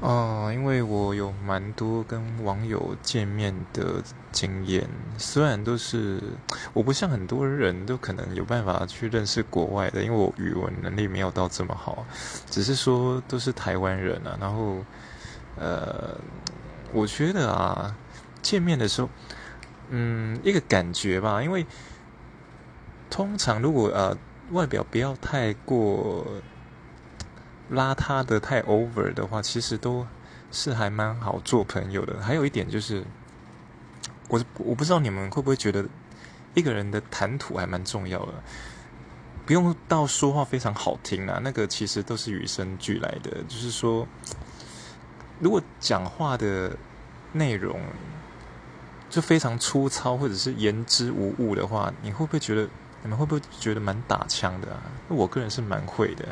哦，因为我有蛮多跟网友见面的经验，虽然都是我不像很多人都可能有办法去认识国外的，因为我语文能力没有到这么好，只是说都是台湾人啊。然后，呃，我觉得啊，见面的时候，嗯，一个感觉吧，因为通常如果呃外表不要太过。邋遢的太 over 的话，其实都是还蛮好做朋友的。还有一点就是，我我不知道你们会不会觉得，一个人的谈吐还蛮重要的，不用到说话非常好听啊，那个其实都是与生俱来的。就是说，如果讲话的内容就非常粗糙，或者是言之无物的话，你会不会觉得你们会不会觉得蛮打枪的啊？我个人是蛮会的。